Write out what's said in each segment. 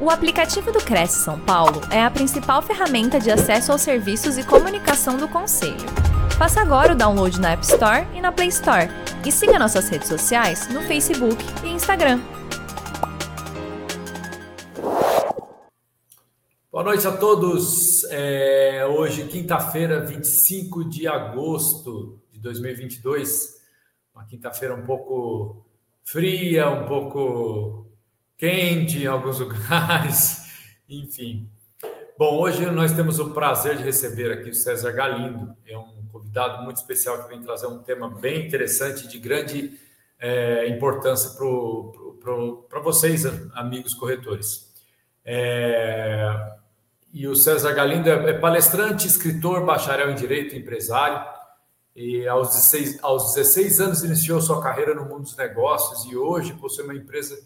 O aplicativo do Cresce São Paulo é a principal ferramenta de acesso aos serviços e comunicação do Conselho. Faça agora o download na App Store e na Play Store. E siga nossas redes sociais no Facebook e Instagram. Boa noite a todos. É, hoje, quinta-feira, 25 de agosto de 2022. Uma quinta-feira um pouco fria, um pouco quente em alguns lugares, enfim. Bom, hoje nós temos o prazer de receber aqui o César Galindo, é um convidado muito especial que vem trazer um tema bem interessante, de grande é, importância para vocês, amigos corretores. É, e o César Galindo é, é palestrante, escritor, bacharel em Direito empresário. E aos 16, aos 16 anos iniciou sua carreira no mundo dos negócios e hoje possui uma empresa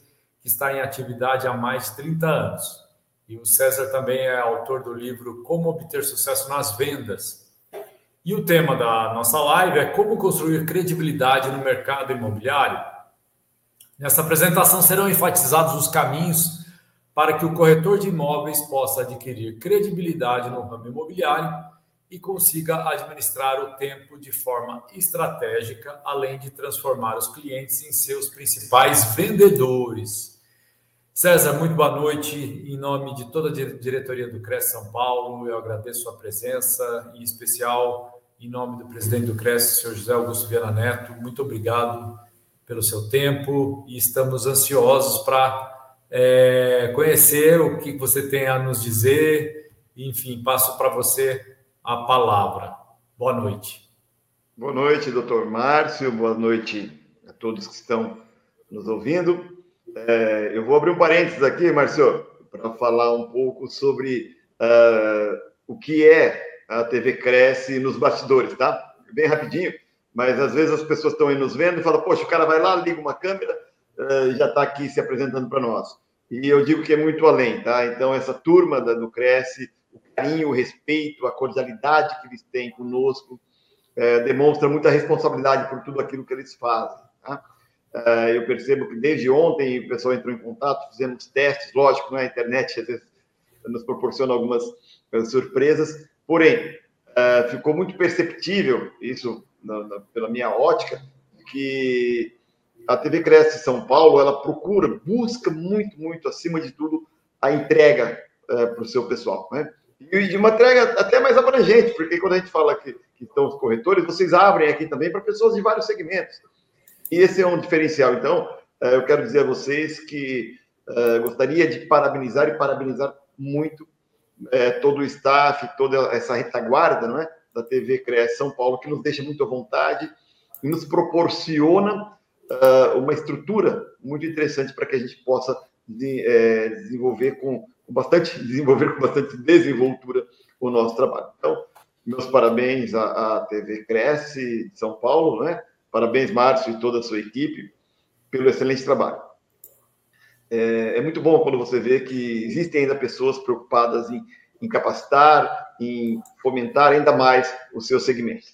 que está em atividade há mais de 30 anos. E o César também é autor do livro Como Obter Sucesso nas Vendas. E o tema da nossa live é Como Construir Credibilidade no Mercado Imobiliário. Nessa apresentação serão enfatizados os caminhos para que o corretor de imóveis possa adquirir credibilidade no ramo imobiliário e consiga administrar o tempo de forma estratégica, além de transformar os clientes em seus principais vendedores. César, muito boa noite. Em nome de toda a diretoria do CRES São Paulo, eu agradeço a presença, em especial em nome do presidente do CRES, senhor José Augusto Viana Neto. Muito obrigado pelo seu tempo e estamos ansiosos para é, conhecer o que você tem a nos dizer. Enfim, passo para você a palavra. Boa noite. Boa noite, doutor Márcio. Boa noite a todos que estão nos ouvindo. É, eu vou abrir um parênteses aqui, Marcio, para falar um pouco sobre uh, o que é a TV Cresce nos bastidores, tá? Bem rapidinho, mas às vezes as pessoas estão aí nos vendo e falam, poxa, o cara vai lá, liga uma câmera uh, e já está aqui se apresentando para nós. E eu digo que é muito além, tá? Então, essa turma da, do Cresce, o carinho, o respeito, a cordialidade que eles têm conosco, é, demonstra muita responsabilidade por tudo aquilo que eles fazem. Uh, eu percebo que desde ontem o pessoal entrou em contato, fizemos testes, lógico, né? a internet às vezes nos proporciona algumas uh, surpresas, porém, uh, ficou muito perceptível, isso pela minha ótica, que a TV Cresce São Paulo, ela procura, busca muito, muito, acima de tudo, a entrega para o seu pessoal, né? E de uma entrega até mais abrangente, porque quando a gente fala que, que estão os corretores, vocês abrem aqui também para pessoas de vários segmentos. E esse é um diferencial. Então, eh, eu quero dizer a vocês que uh, gostaria de parabenizar e parabenizar muito uh, todo o staff, toda essa retaguarda não é? da TV Cresce São Paulo, que nos deixa muito à vontade e nos proporciona uma estrutura muito interessante para que a gente possa de, desenvolver com, com bastante desenvolver com bastante desenvoltura o nosso trabalho. Então, meus parabéns à, à TV Cresce de São Paulo, né? Parabéns, Márcio e toda a sua equipe, pelo excelente trabalho. É, é muito bom quando você vê que existem ainda pessoas preocupadas em, em capacitar, em fomentar ainda mais o seu segmento.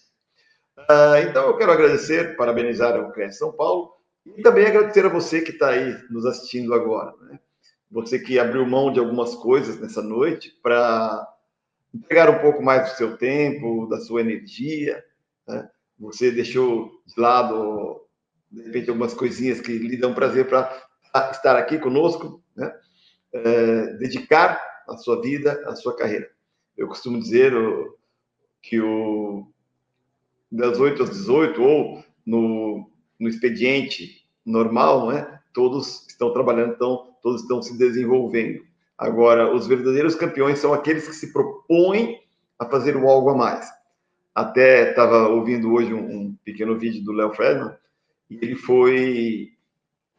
Uh, então, eu quero agradecer, parabenizar o CRES São Paulo e também agradecer a você que está aí nos assistindo agora. Né? Você que abriu mão de algumas coisas nessa noite para entregar um pouco mais do seu tempo, da sua energia, né? Você deixou de lado, de repente, algumas coisinhas que lhe dão prazer para estar aqui conosco, né? É, dedicar a sua vida, a sua carreira. Eu costumo dizer que o, das 8 às 18, ou no, no expediente normal, né? todos estão trabalhando, então, todos estão se desenvolvendo. Agora, os verdadeiros campeões são aqueles que se propõem a fazer o algo a mais. Até estava ouvindo hoje um, um, pequeno vídeo do Léo Fredman, e ele foi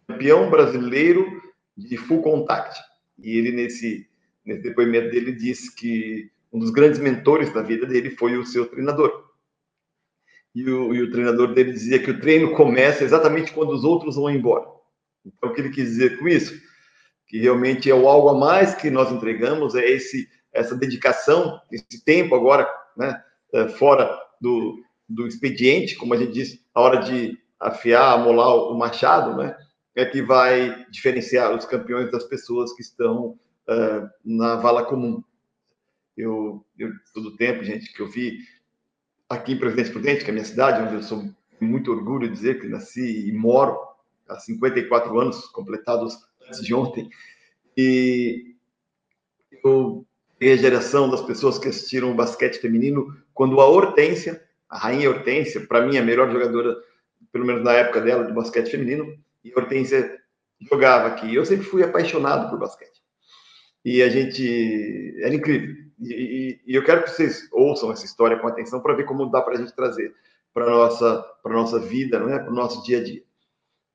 campeão brasileiro de full contact. E ele, nesse, nesse depoimento dele, disse que um dos grandes mentores da vida dele foi o seu treinador. E o, e o treinador dele dizia que o treino começa exatamente quando os outros vão embora. Então, o que ele quis dizer com isso? Que realmente é o algo a mais que nós entregamos, é esse essa dedicação, esse tempo agora, né? É, fora do, do expediente, como a gente diz, a hora de afiar, amolar o machado, né? É que vai diferenciar os campeões das pessoas que estão uh, na vala comum. Eu, eu, todo tempo, gente, que eu vi aqui em Presidente Prudente, que é a minha cidade, onde eu sou muito orgulho de dizer que nasci e moro há 54 anos, completados antes de ontem, e eu a geração das pessoas que assistiram o basquete feminino quando a Hortência, a rainha Hortência, para mim a melhor jogadora, pelo menos na época dela, de basquete feminino, e Hortência jogava aqui. Eu sempre fui apaixonado por basquete. E a gente. Era incrível. E, e, e eu quero que vocês ouçam essa história com atenção para ver como dá para a gente trazer para a nossa, nossa vida, não é? para o nosso dia a dia.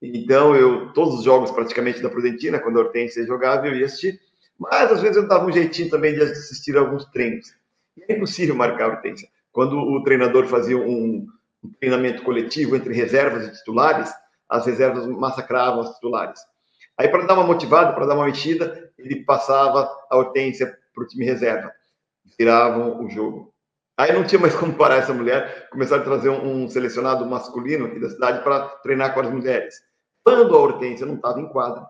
Então, eu, todos os jogos praticamente da Prudentina, quando a Hortência jogava, eu ia assistir. Mas às vezes eu dava um jeitinho também de assistir alguns treinos. E é impossível marcar a Hortência. Quando o treinador fazia um, um treinamento coletivo entre reservas e titulares, as reservas massacravam os titulares. Aí, para dar uma motivada, para dar uma mexida, ele passava a Hortência para o time reserva. Viravam o jogo. Aí não tinha mais como parar essa mulher, começaram a trazer um, selecionado masculino aqui da cidade para treinar com as mulheres. Quando a Hortência não estava em quadra,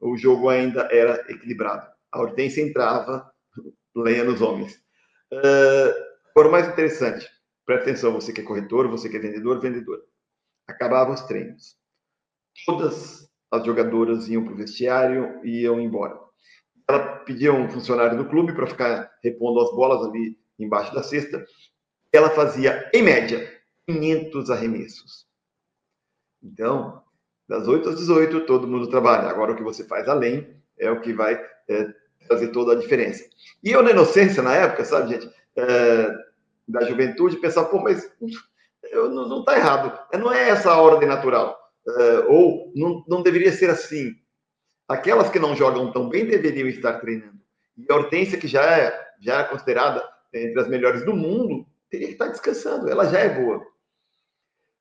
o jogo ainda era equilibrado. A Hortência entrava, lenha nos homens. Agora, o mais interessante, presta atenção, você que é corretor, você que é vendedor, vendedora. Acabavam os treinos. Todas as jogadoras iam para o vestiário e iam embora. Ela pedia um funcionário do clube para ficar repondo as bolas ali embaixo da cesta. Ela fazia, em média, 500 arremessos. Então, das 8 às 18, todo mundo trabalha. Agora, o que você faz além é o que vai é, fazer toda a diferença. E eu, na inocência, na época, sabe, gente, é, da juventude, pensava, pô, mas eu, não está errado. Não é essa a ordem natural. É, ou não, não deveria ser assim. Aquelas que não jogam tão bem deveriam estar treinando. E a Hortência, que já é, já é considerada entre as melhores do mundo, teria que estar descansando. Ela já é boa.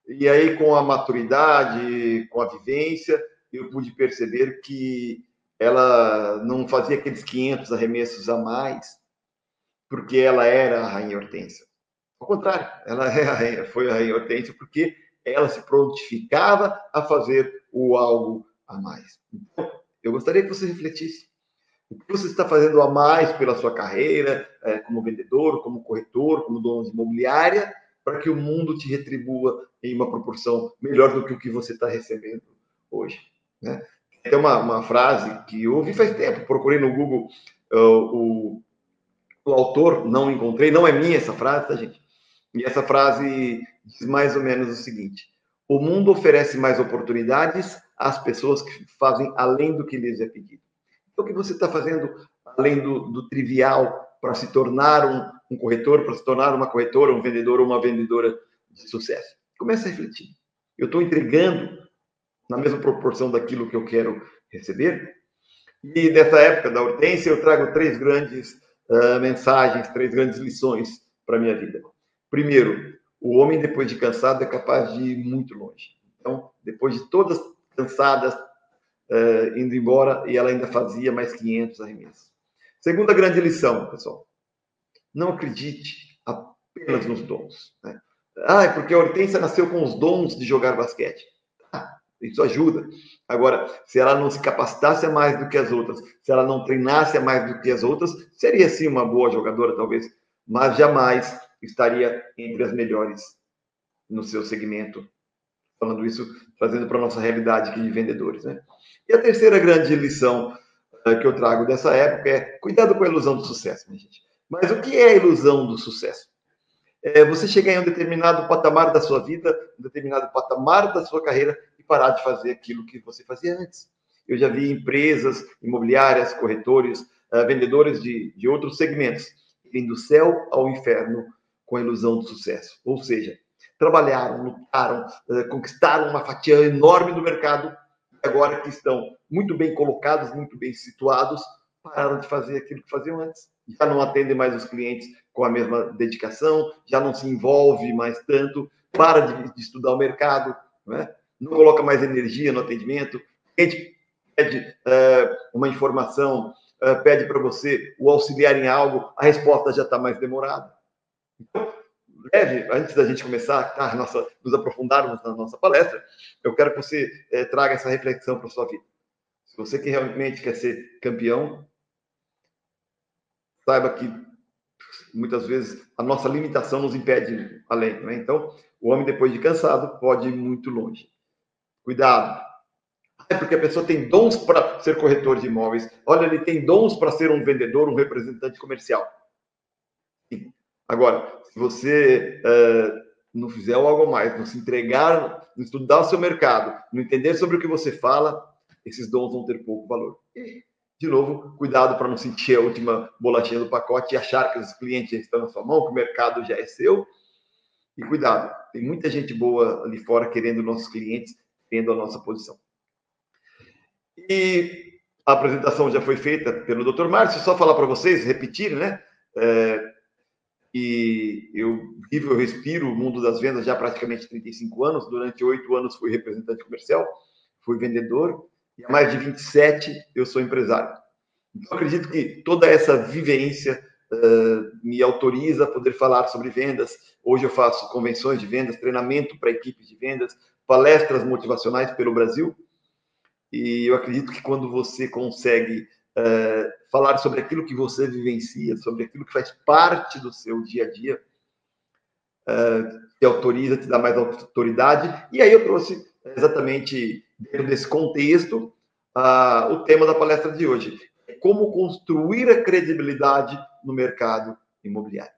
E aí, com a maturidade, com a vivência, eu pude perceber que ela não fazia aqueles 500 arremessos a mais, porque ela era a rainha Hortência. Ao contrário, ela é a rainha, foi a rainha Hortência porque ela se prontificava a fazer o algo a mais. Então, eu gostaria que você refletisse. O que você está fazendo a mais pela sua carreira, é, como vendedor, como corretor, como dono de imobiliária, para que o mundo te retribua em uma proporção melhor do que o que você está recebendo hoje. Né? Tem uma, uma frase que eu ouvi faz tempo, procurei no Google uh, o, o autor, não encontrei, não é minha essa frase, tá, gente? E essa frase diz mais ou menos o seguinte: o mundo oferece mais oportunidades às pessoas que fazem além do que lhes é pedido. Então, o que você está fazendo além do, do trivial para se tornar um, um corretor, para se tornar uma corretora, um vendedor ou uma vendedora de sucesso? Comece a refletir. Eu estou entregando na mesma proporção daquilo que eu quero receber? E nessa época da Hortência, eu trago três grandes uh, mensagens, três grandes lições para minha vida. Primeiro, o homem, depois de cansado, é capaz de ir muito longe. Então, depois de todas cansadas, uh, indo embora, e ela ainda fazia mais 500 arremessos. Segunda grande lição, pessoal. Não acredite apenas nos dons. Né? Ah, é porque a Hortência nasceu com os dons de jogar basquete. Isso ajuda. Agora, se ela não se capacitasse mais do que as outras, se ela não treinasse mais do que as outras, seria sim uma boa jogadora, talvez, mas jamais estaria entre as melhores no seu segmento. Falando isso, trazendo para a nossa realidade aqui de vendedores. Né? E a terceira grande lição uh, que eu trago dessa época é cuidado com a ilusão do sucesso, minha gente. Mas o que é a ilusão do sucesso? É você chegar em um determinado patamar da sua vida, um determinado patamar da sua carreira parar de fazer aquilo que você fazia antes. Eu já vi empresas imobiliárias, corretores, uh, vendedores de, de outros segmentos irem do céu ao inferno com a ilusão do sucesso. Ou seja, trabalharam, lutaram, uh, conquistaram uma fatia enorme do mercado agora que estão muito bem colocados, muito bem situados, pararam de fazer aquilo que faziam antes. Já não atendem mais os clientes com a mesma dedicação, já não se envolve mais tanto, para de, de estudar o mercado, né? Não coloca mais energia no atendimento. A gente pede uh, uma informação, uh, pede para você o auxiliar em algo, a resposta já está mais demorada. Então, antes da gente começar a nossa, nos aprofundarmos na nossa palestra, eu quero que você eh, traga essa reflexão para sua vida. Se você que realmente quer ser campeão, saiba que muitas vezes a nossa limitação nos impede além. Né? Então, o homem, depois de cansado, pode ir muito longe. Cuidado. É porque a pessoa tem dons para ser corretor de imóveis. Olha, ele tem dons para ser um vendedor, um representante comercial. Sim. Agora, se você uh, não fizer algo mais, não se entregar, não estudar o seu mercado, não entender sobre o que você fala, esses dons vão ter pouco valor. De novo, cuidado para não sentir a última bolachinha do pacote e achar que os clientes já estão na sua mão, que o mercado já é seu. E cuidado, tem muita gente boa ali fora querendo nossos clientes, tendo a nossa posição. E a apresentação já foi feita pelo Dr. Márcio, só falar para vocês, repetir, né? É, e eu vivo, eu respiro o mundo das vendas já há praticamente 35 anos. Durante oito anos fui representante comercial, fui vendedor, e há mais de 27 eu sou empresário. Então, acredito que toda essa vivência uh, me autoriza a poder falar sobre vendas. Hoje eu faço convenções de vendas, treinamento para equipes de vendas, palestras motivacionais pelo Brasil. E eu acredito que quando você consegue uh, falar sobre aquilo que você vivencia, sobre aquilo que faz parte do seu dia a dia, uh, te autoriza, te dá mais autoridade. E aí eu trouxe exatamente dentro desse contexto uh, o tema da palestra de hoje: como construir a credibilidade no mercado imobiliário.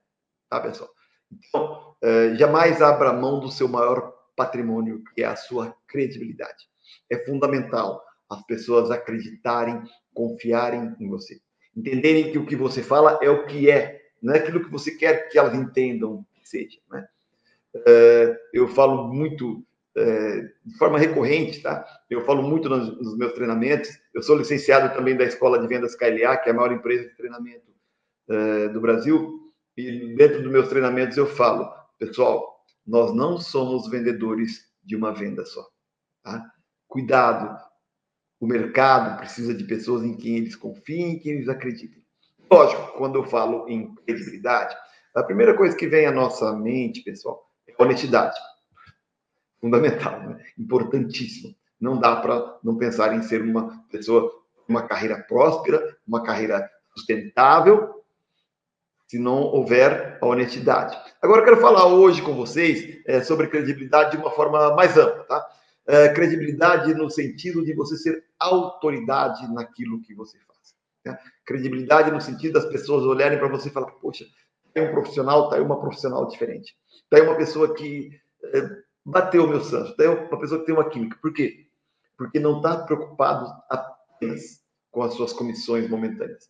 Tá, pessoal? Então, uh, jamais abra mão do seu maior patrimônio, que é a sua credibilidade. É fundamental as pessoas acreditarem, confiarem em você. Entenderem que o que você fala é o que é, não é aquilo que você quer que elas entendam que seja. Né? Uh, eu falo muito é, de forma recorrente, tá? Eu falo muito nos, meus treinamentos. Eu sou licenciado também da Escola de Vendas KLA, que é a maior empresa de treinamento é, do Brasil. E dentro dos meus treinamentos eu falo, pessoal, nós não somos vendedores de uma venda só. Tá? Cuidado, o mercado precisa de pessoas em quem eles confiem, em quem eles acreditem. Lógico, quando eu falo em credibilidade, a primeira coisa que vem à nossa mente, pessoal, é honestidade fundamental, né? importantíssimo. Não dá para não pensar em ser uma pessoa, uma carreira próspera, uma carreira sustentável, se não houver a honestidade. Agora, eu quero falar hoje com vocês é, sobre credibilidade de uma forma mais ampla, tá? É, credibilidade no sentido de você ser autoridade naquilo que você faz. Né? Credibilidade no sentido das pessoas olharem para você e falar, poxa, tem um profissional, tá aí uma profissional diferente. Tá aí uma pessoa que é, bateu o meu santo. Então, é uma pessoa que tem uma química. Por quê? Porque não está preocupado apenas com as suas comissões momentâneas.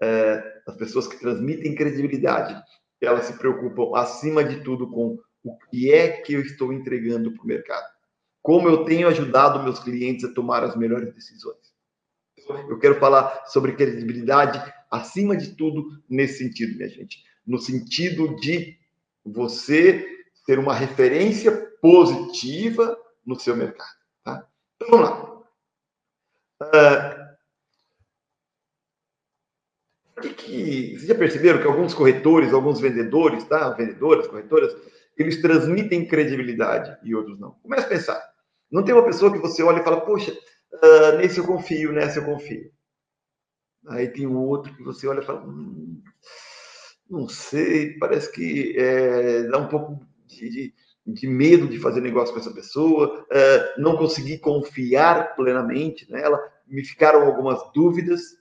É, as pessoas que transmitem credibilidade, elas se preocupam, acima de tudo, com o que é que eu estou entregando para o mercado. Como eu tenho ajudado meus clientes a tomar as melhores decisões. Eu quero falar sobre credibilidade, acima de tudo, nesse sentido, minha gente. No sentido de você ter uma referência positiva no seu mercado. Tá? Então, vamos lá. Uh, que vocês já perceberam que alguns corretores, alguns vendedores, tá? vendedoras, corretoras, eles transmitem credibilidade e outros não. Comece a pensar. Não tem uma pessoa que você olha e fala, poxa, uh, nesse eu confio, nessa eu confio. Aí tem um outro que você olha e fala, hum, não sei, parece que é, dá um pouco de, de de medo de fazer negócio com essa pessoa, uh, não consegui confiar plenamente nela, me ficaram algumas dúvidas.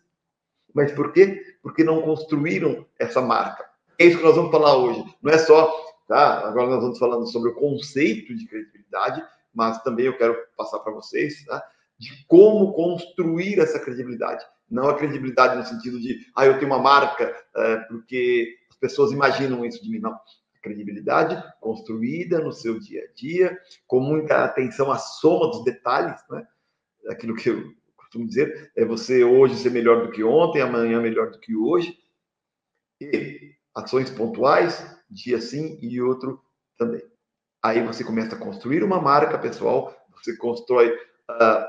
Mas por quê? Porque não construíram essa marca. É isso que nós vamos falar hoje. Não é só, tá? Agora nós vamos falando sobre o conceito de credibilidade, mas também eu quero passar para vocês, tá? De como construir essa credibilidade. Não a credibilidade no sentido de, ah, eu tenho uma marca, uh, porque as pessoas imaginam isso de mim. Não credibilidade construída no seu dia a dia, com muita atenção à soma dos detalhes, né? Aquilo que eu costumo dizer é você hoje ser melhor do que ontem, amanhã melhor do que hoje. E ações pontuais, dia sim e outro também. Aí você começa a construir uma marca pessoal, você constrói uh,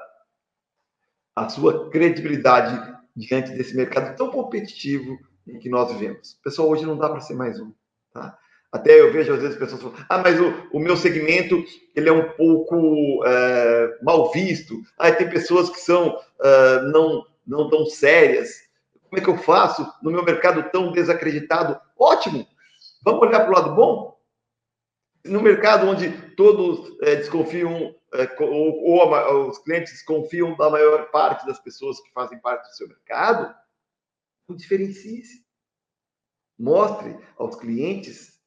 a sua credibilidade diante desse mercado tão competitivo em que nós vivemos. Pessoal, hoje não dá para ser mais um. Tá? Até eu vejo às vezes pessoas falando, ah, mas o, o meu segmento ele é um pouco é, mal visto. Ah, tem pessoas que são uh, não, não tão sérias. Como é que eu faço no meu mercado tão desacreditado? Ótimo! Vamos olhar para o lado bom? No mercado onde todos é, desconfiam, é, ou, ou a, os clientes confiam da maior parte das pessoas que fazem parte do seu mercado, diferencie-se. Mostre aos clientes,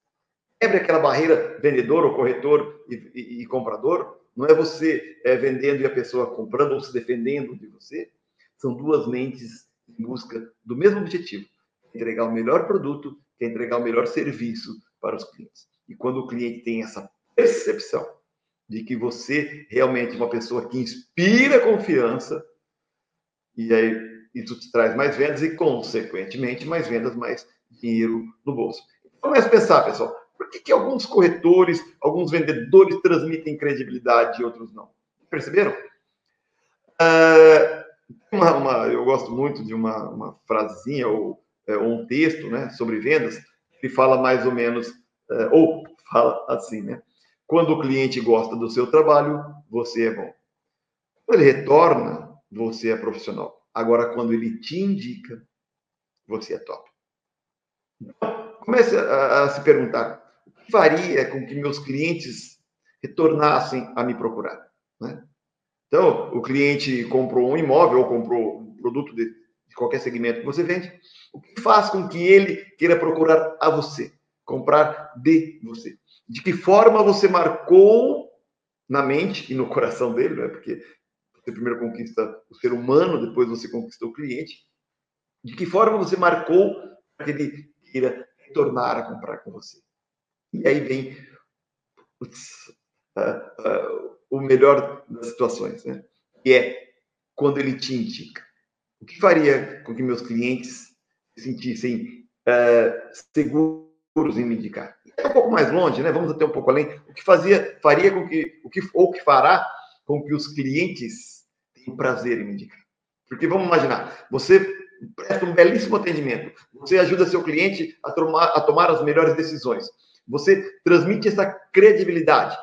quebre aquela barreira vendedor ou corretor e, e, e comprador. Não é você é, vendendo e a pessoa comprando ou se defendendo de você. São duas mentes em busca do mesmo objetivo: entregar o melhor produto, que entregar o melhor serviço para os clientes. E quando o cliente tem essa percepção de que você realmente é uma pessoa que inspira confiança, e aí isso te traz mais vendas e, consequentemente, mais vendas, mais dinheiro no bolso. Comece a pensar, pessoal, por que, que alguns corretores, alguns vendedores transmitem credibilidade e outros não? Perceberam? Uh, uma, uma, eu gosto muito de uma, uma frasinha ou é, um texto né, sobre vendas que fala mais ou menos, uh, ou fala assim, né? Quando o cliente gosta do seu trabalho, você é bom. Quando ele retorna, você é profissional. Agora, quando ele te indica, você é top. Então, comece a, a se perguntar: faria com que meus clientes retornassem a me procurar? Né? Então, o cliente comprou um imóvel ou comprou um produto de, de, qualquer segmento que você vende, o que faz com que ele queira procurar a você, comprar de você? De que forma você marcou na mente e no coração dele, né? porque você primeiro conquista o ser humano, depois você conquista o cliente. De que forma você marcou para que ele queira retornar a comprar com você? E aí vem putz, uh, uh, o melhor das situações, né? Que é quando ele te indica. O que faria com que meus clientes se sentissem uh, seguros em me indicar? É um pouco mais longe, né? Vamos até um pouco além. O que fazia, faria com que, o que ou que fará com que os clientes tenham prazer em me indicar. Porque vamos imaginar, você presta um belíssimo atendimento, você ajuda seu cliente a tomar, a tomar as melhores decisões, você transmite essa credibilidade.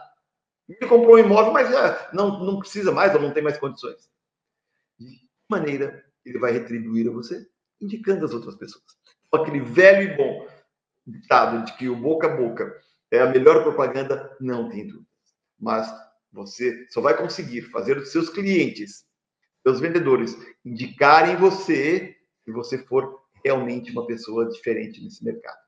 Ele comprou um imóvel, mas já não, não precisa mais ou não tem mais condições. De que maneira ele vai retribuir a você? Indicando as outras pessoas. Aquele velho e bom ditado de que o boca a boca é a melhor propaganda, não tem dúvida. Mas você só vai conseguir fazer os seus clientes, seus vendedores, indicarem você se você for realmente uma pessoa diferente nesse mercado.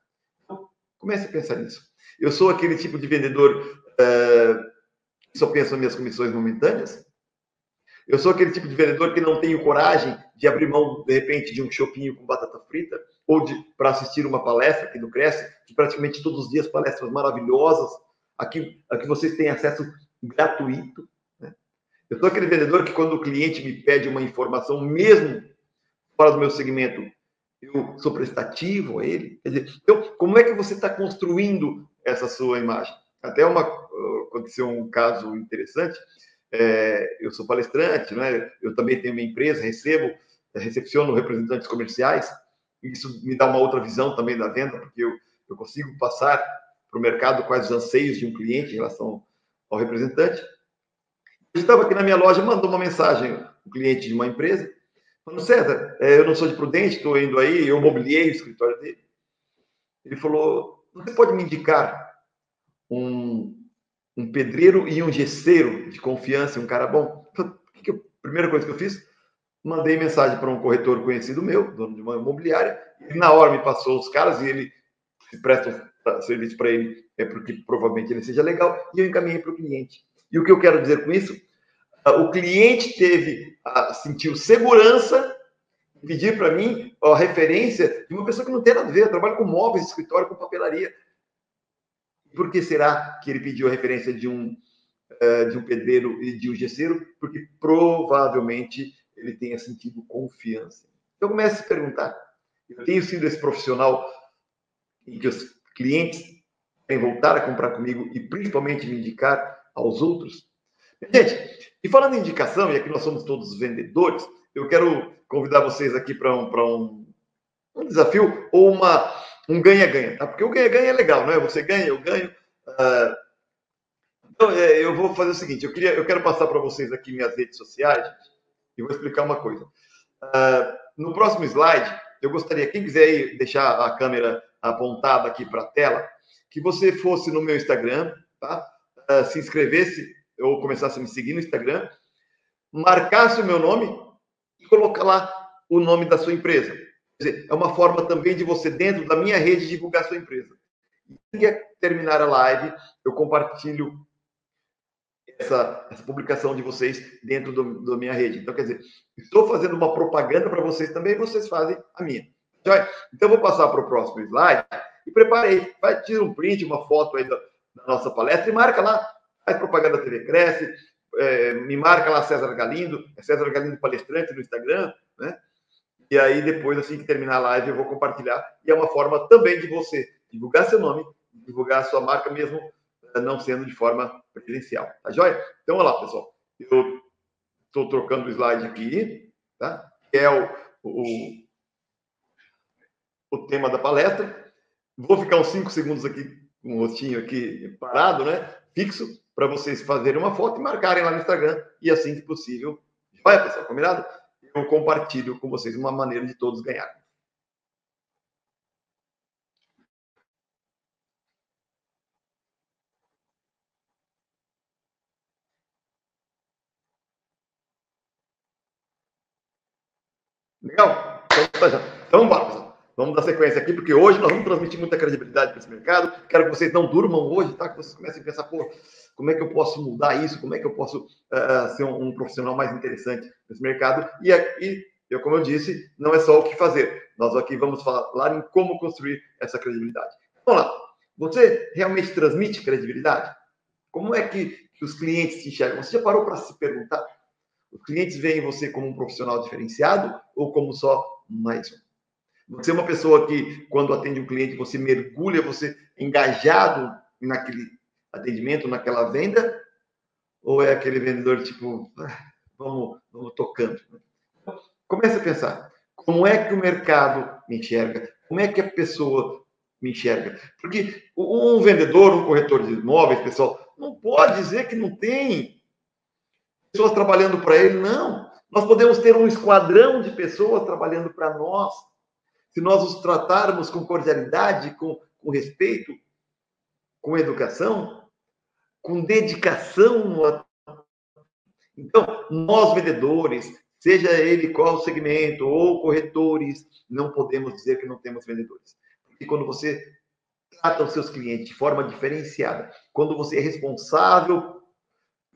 Comece a pensar nisso. Eu sou aquele tipo de vendedor uh, que só pensa nas minhas comissões momentâneas. Eu sou aquele tipo de vendedor que não tenho coragem de abrir mão, de repente, de um chopinho com batata frita ou para assistir uma palestra aqui do Cresce, que praticamente todos os dias palestras maravilhosas, aqui, aqui vocês têm acesso gratuito. Né? Eu sou aquele vendedor que, quando o cliente me pede uma informação, mesmo fora do meu segmento, eu sou prestativo a ele. Quer dizer, então, como é que você está construindo essa sua imagem? Até uma, uh, aconteceu um caso interessante. É, eu sou palestrante, né? eu também tenho uma empresa, recebo, recepciono representantes comerciais. Isso me dá uma outra visão também da venda, porque eu, eu consigo passar para o mercado quais os anseios de um cliente em relação ao representante. Eu estava aqui na minha loja, mandou uma mensagem, um cliente de uma empresa, falando, César, é, eu não sou de Prudente, estou indo aí, eu mobiliei o escritório dele. Ele falou, você pode me indicar um, um pedreiro e um gesseiro de confiança, um cara bom? Que que eu, primeira coisa que eu fiz, mandei mensagem para um corretor conhecido meu, dono de uma imobiliária, e na hora me passou os caras e ele se presta serviço para ele é porque provavelmente ele seja legal, e eu encaminhei para o cliente. E o que eu quero dizer com isso? Ah, o cliente teve, ah, sentiu segurança, pedir para mim a referência de uma pessoa que não tem nada a ver, eu trabalho com móveis, escritório, com papelaria. Por que será que ele pediu a referência de um, ah, de um pedreiro e de um gesseiro? Porque provavelmente ele tenha sentido confiança. Então comece a se perguntar. Eu tenho sido esse profissional em que os clientes voltar a comprar comigo e principalmente me indicar aos outros. Gente, e falando em indicação, e aqui nós somos todos vendedores, eu quero convidar vocês aqui para um, um, um desafio ou uma, um ganha-ganha, tá? Porque o ganha-ganha é legal, não é? Você ganha, eu ganho. Uh, então, é, eu vou fazer o seguinte: eu, queria, eu quero passar para vocês aqui minhas redes sociais, gente, e vou explicar uma coisa. Uh, no próximo slide, eu gostaria, quem quiser deixar a câmera apontada aqui para a tela, que você fosse no meu Instagram, tá? Uh, se inscrevesse ou começasse a me seguir no Instagram, marcasse o meu nome e colocar lá o nome da sua empresa. Quer dizer, é uma forma também de você, dentro da minha rede, divulgar a sua empresa. E terminar a live, eu compartilho essa, essa publicação de vocês dentro da minha rede. Então, quer dizer, estou fazendo uma propaganda para vocês também, vocês fazem a minha. Então, vou passar para o próximo slide e preparei. Vai, tira um print, uma foto aí da, da nossa palestra e marca lá. Faz propaganda TV Cresce, é, me marca lá César Galindo, é César Galindo Palestrante no Instagram, né? E aí, depois, assim que terminar a live, eu vou compartilhar. E é uma forma também de você divulgar seu nome, divulgar a sua marca mesmo, eh, não sendo de forma presencial. Tá joia? Então, olha lá, pessoal. Eu estou trocando o slide aqui, tá? Que é o, o, o tema da palestra. Vou ficar uns 5 segundos aqui com o rostinho aqui parado, né? Fixo, para vocês fazerem uma foto e marcarem lá no Instagram. E assim que possível. Vai, pessoal, combinado? Eu compartilho com vocês uma maneira de todos ganharem. Legal? Então, tá vamos embora, Vamos dar sequência aqui, porque hoje nós vamos transmitir muita credibilidade para esse mercado. Quero que vocês não durmam hoje, tá? Que vocês comecem a pensar, pô, como é que eu posso mudar isso? Como é que eu posso uh, ser um, um, profissional mais interessante nesse mercado? E aqui, eu, como eu disse, não é só o que fazer. Nós aqui vamos falar em como construir essa credibilidade. Vamos lá. Você realmente transmite credibilidade? Como é que, que os clientes te enxergam? Você já parou para se perguntar? Os clientes veem você como um profissional diferenciado ou como só mais um? Você é uma pessoa que, quando atende um cliente, você mergulha, você é engajado naquele atendimento, naquela venda? Ou é aquele vendedor tipo, ah, vamos, vamos tocando? Comece a pensar. Como é que o mercado me enxerga? Como é que a pessoa me enxerga? Porque um vendedor, um corretor de imóveis, pessoal, não pode dizer que não tem pessoas trabalhando para ele, não. Nós podemos ter um esquadrão de pessoas trabalhando para nós. Se nós os tratarmos com cordialidade, com, com respeito, com educação, com dedicação. Então, nós vendedores, seja ele qual segmento, ou corretores, não podemos dizer que não temos vendedores. Porque quando você trata os seus clientes de forma diferenciada, quando você é responsável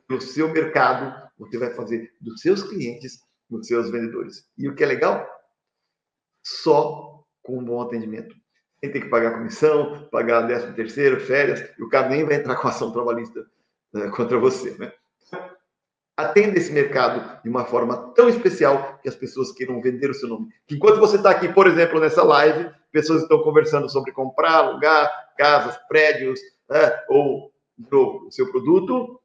pelo seu mercado, você vai fazer dos seus clientes os seus vendedores. E o que é legal? Só com um bom atendimento. Sem ter que pagar comissão, pagar 13 terceiro, férias, e o cara nem vai entrar com ação trabalhista né, contra você. Né? Atenda esse mercado de uma forma tão especial que as pessoas queiram vender o seu nome. Que enquanto você está aqui, por exemplo, nessa live, pessoas estão conversando sobre comprar, alugar casas, prédios, né, ou o seu produto,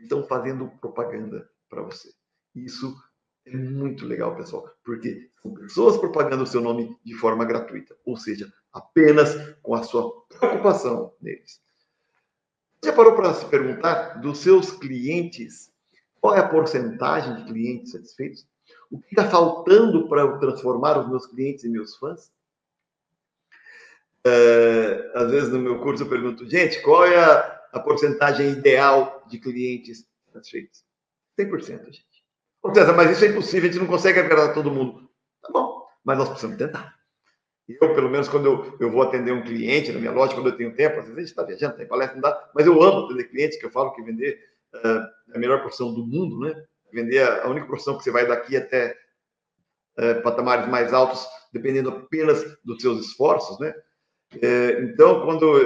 estão fazendo propaganda para você. Isso é muito legal, pessoal, porque são pessoas propagando o seu nome de forma gratuita, ou seja, apenas com a sua preocupação neles. Você parou para se perguntar dos seus clientes qual é a porcentagem de clientes satisfeitos? O que está faltando para eu transformar os meus clientes em meus fãs? É, às vezes no meu curso eu pergunto, gente, qual é a, a porcentagem ideal de clientes satisfeitos? 100%, gente. César, mas isso é impossível, a gente não consegue agradar todo mundo. Tá bom, mas nós precisamos tentar. Eu, pelo menos, quando eu, eu vou atender um cliente na minha loja, quando eu tenho tempo, às vezes a gente está viajando, tem palestra, não dá, mas eu amo atender clientes, que eu falo que vender uh, é a melhor profissão do mundo, né? Vender é a única profissão que você vai daqui até uh, patamares mais altos, dependendo apenas dos seus esforços, né? Uh, então, quando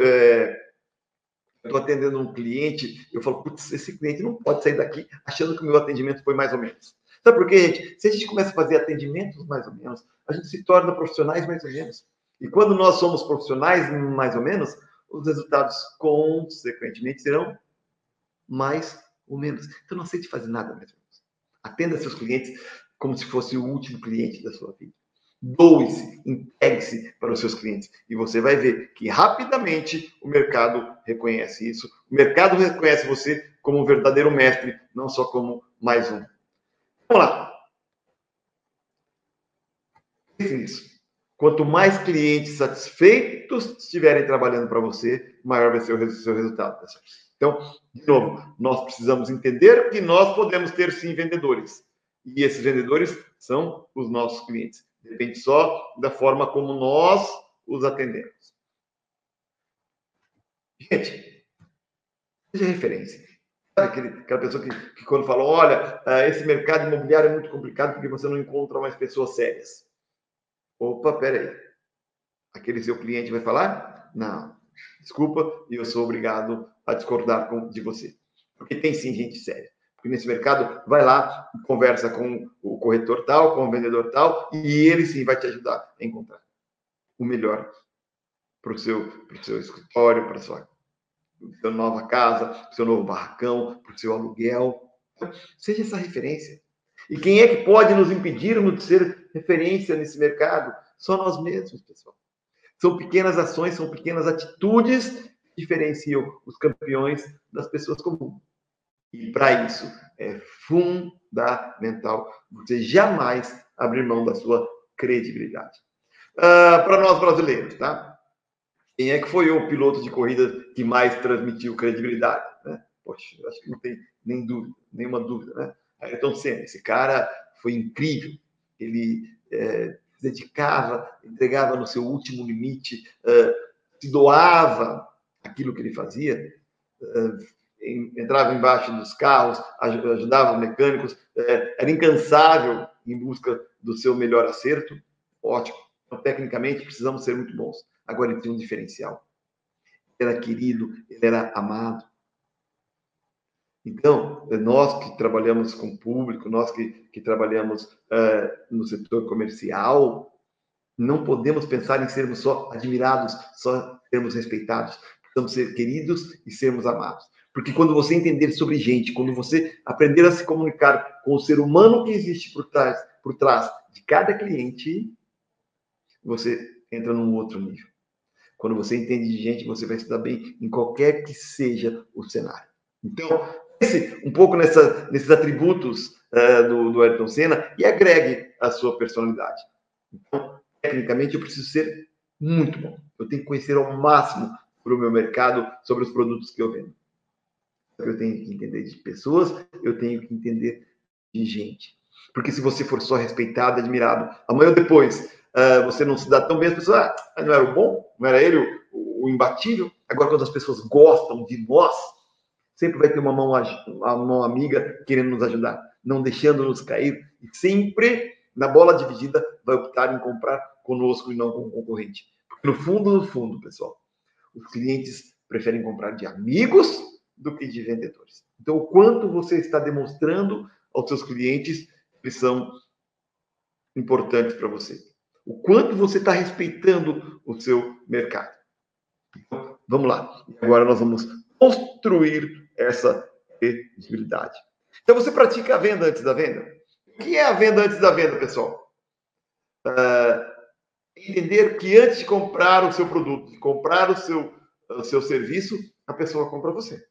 estou atendendo um cliente, eu falo, putz, esse cliente não pode sair daqui achando que o meu atendimento foi mais ou menos. Sabe por quê, gente? Se a gente começa a fazer atendimentos mais ou menos, a gente se torna profissionais mais ou menos. E quando nós somos profissionais mais ou menos, os resultados, consequentemente, serão mais ou menos. Então, não aceite fazer nada mais ou menos. Atenda seus clientes como se fosse o último cliente da sua vida. Doe-se, entregue-se para os seus clientes. E você vai ver que rapidamente o mercado reconhece isso. O mercado reconhece você como um verdadeiro mestre, não só como mais um. Vamos lá. Pense. Quanto mais clientes satisfeitos estiverem trabalhando para você, maior vai ser o seu resultado. Então, de novo, nós precisamos entender que nós podemos ter sim vendedores. E esses vendedores são os nossos clientes. Depende só da forma como nós os atendemos. Gente, seja referência. Aquele, aquela pessoa que, que quando fala, olha, ah, esse mercado imobiliário é muito complicado porque você não encontra mais pessoas sérias. Opa, peraí. Aquele seu cliente vai falar? Não. Desculpa, e eu sou obrigado a discordar com, de você. Porque tem sim gente séria. Nesse mercado, vai lá, conversa com o corretor tal, com o vendedor tal, e ele sim vai te ajudar a encontrar o melhor para o seu, seu escritório, para a sua, sua nova casa, para o seu novo barracão, para o seu aluguel. Seja essa referência. E quem é que pode nos impedir de ser referência nesse mercado? Só nós mesmos, pessoal. São pequenas ações, são pequenas atitudes que diferenciam os campeões das pessoas comuns. E para isso é fundamental você jamais abrir mão da sua credibilidade. Uh, para nós brasileiros, tá? Quem é que foi o piloto de corrida que mais transmitiu credibilidade? Né? Poxa, acho que não tem nem dúvida, nenhuma dúvida, né? Ayrton Senna, esse cara foi incrível. Ele é, dedicava, entregava no seu último limite, é, se doava aquilo que ele fazia, é, entrava embaixo dos carros, ajudava os mecânicos, é, era incansável em busca do seu melhor acerto. Ótimo. Então, tecnicamente, precisamos ser muito bons. Agora, ele tinha um diferencial. Ele era querido, ele era amado. Então, nós que trabalhamos com público, nós que, que trabalhamos uh, no setor comercial, não podemos pensar em sermos só admirados, só sermos respeitados. Precisamos ser queridos e sermos amados. Porque quando você entender sobre gente, quando você aprender a se comunicar com o ser humano que existe por trás, por trás de cada cliente, você entra num outro nível. Quando você entende de gente, você vai se dar bem em qualquer que seja o cenário. Então, pense um pouco nessa, nesses atributos uh, do, do Ayrton Senna e agregue a sua personalidade. Então, tecnicamente, eu preciso ser muito bom. Eu tenho que conhecer ao máximo o meu mercado, sobre os produtos que eu vendo. Eu tenho que entender de pessoas, eu tenho que entender de gente. Porque se você for só respeitado, admirado, amanhã ou depois uh, você não se dá tão bem, as pessoas, ah, não era o bom, não era ele o, o imbatível. Agora, quando as pessoas gostam de nós, Sempre vai ter uma mão, uma mão amiga querendo nos ajudar, não deixando-nos cair. E sempre, na bola dividida, vai optar em comprar conosco e não com o concorrente. Porque no fundo, no fundo, pessoal, os clientes preferem comprar de amigos do que de vendedores. Então, o quanto você está demonstrando aos seus clientes que são importantes para você. O quanto você está respeitando o seu mercado. Então, vamos lá. Agora nós vamos construir essa credibilidade. Então, você pratica a venda antes da venda. O que é a venda antes da venda, pessoal? Uh, entender que antes de comprar o seu produto, de comprar o seu, o seu serviço, a pessoa compra você.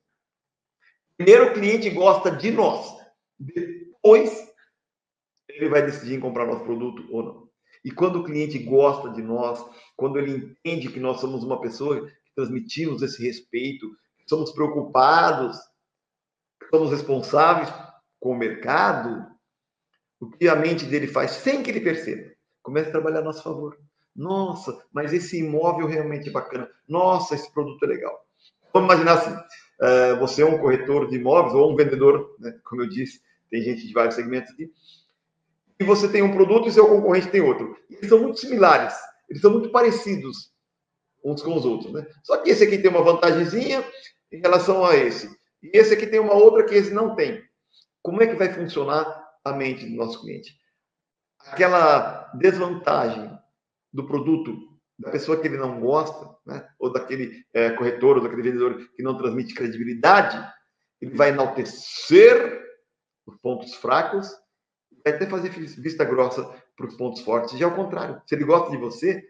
Primeiro, o cliente gosta de nós. Depois, ele vai decidir em comprar nosso produto ou não. E quando o cliente gosta de nós, quando ele entende que nós somos uma pessoa que transmitimos esse respeito, somos preocupados, somos responsáveis com o mercado, o que a mente dele faz sem que ele perceba? Começa a trabalhar a nosso favor. Nossa, mas esse imóvel realmente é bacana. Nossa, esse produto é legal. Vamos imaginar assim: uh, você é um corretor de imóveis ou um vendedor, né? como eu disse, tem gente de vários segmentos aqui, e você tem um produto e seu concorrente tem outro. Eles são muito similares, eles são muito parecidos uns com os outros. Né? Só que esse aqui tem uma vantagemzinha em relação a esse. E esse aqui tem uma outra que esse não tem. Como é que vai funcionar a mente do nosso cliente? Aquela desvantagem do produto da pessoa que ele não gosta, né? ou daquele é, corretor, ou daquele vendedor que não transmite credibilidade, ele vai enaltecer os pontos fracos, vai até fazer vista grossa para os pontos fortes. Já ao contrário, se ele gosta de você,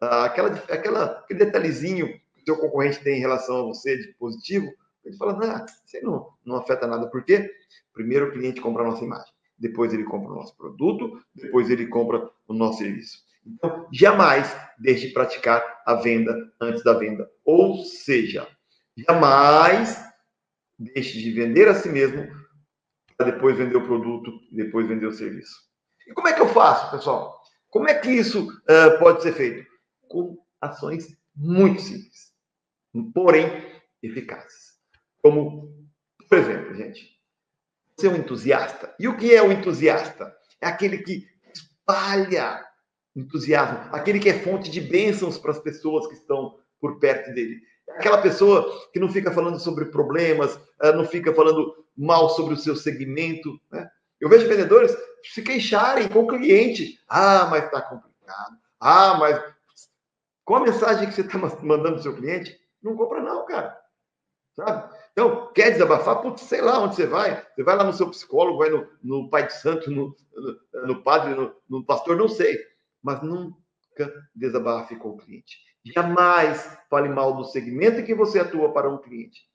ah, aquela, aquela, aquele detalhezinho que o seu concorrente tem em relação a você de positivo, ele fala, não, isso não, não afeta nada. Por quê? Primeiro o cliente compra a nossa imagem, depois ele compra o nosso produto, depois ele compra o nosso serviço. Então, jamais deixe de praticar a venda antes da venda. Ou seja, jamais deixe de vender a si mesmo para depois vender o produto, depois vender o serviço. E como é que eu faço, pessoal? Como é que isso uh, pode ser feito? Com ações muito simples, porém eficazes. Como, por exemplo, gente, ser um entusiasta. E o que é o entusiasta? É aquele que espalha entusiasmo, aquele que é fonte de bênçãos para as pessoas que estão por perto dele. Aquela pessoa que não fica falando sobre problemas, eh, não fica falando mal sobre o seu segmento. Né? Eu vejo vendedores se queixarem com o cliente. Ah, mas está complicado. Ah, mas. Com a mensagem que você está mandando para o seu cliente, não compra, não, cara. Sabe? Então, quer desabafar? Putz, sei lá onde você vai. Você vai lá no seu psicólogo, vai no, no pai de santo, no, no, no padre, no, no pastor, não sei. Mas nunca desabafe com o cliente. Jamais fale mal do segmento em que você atua para um cliente.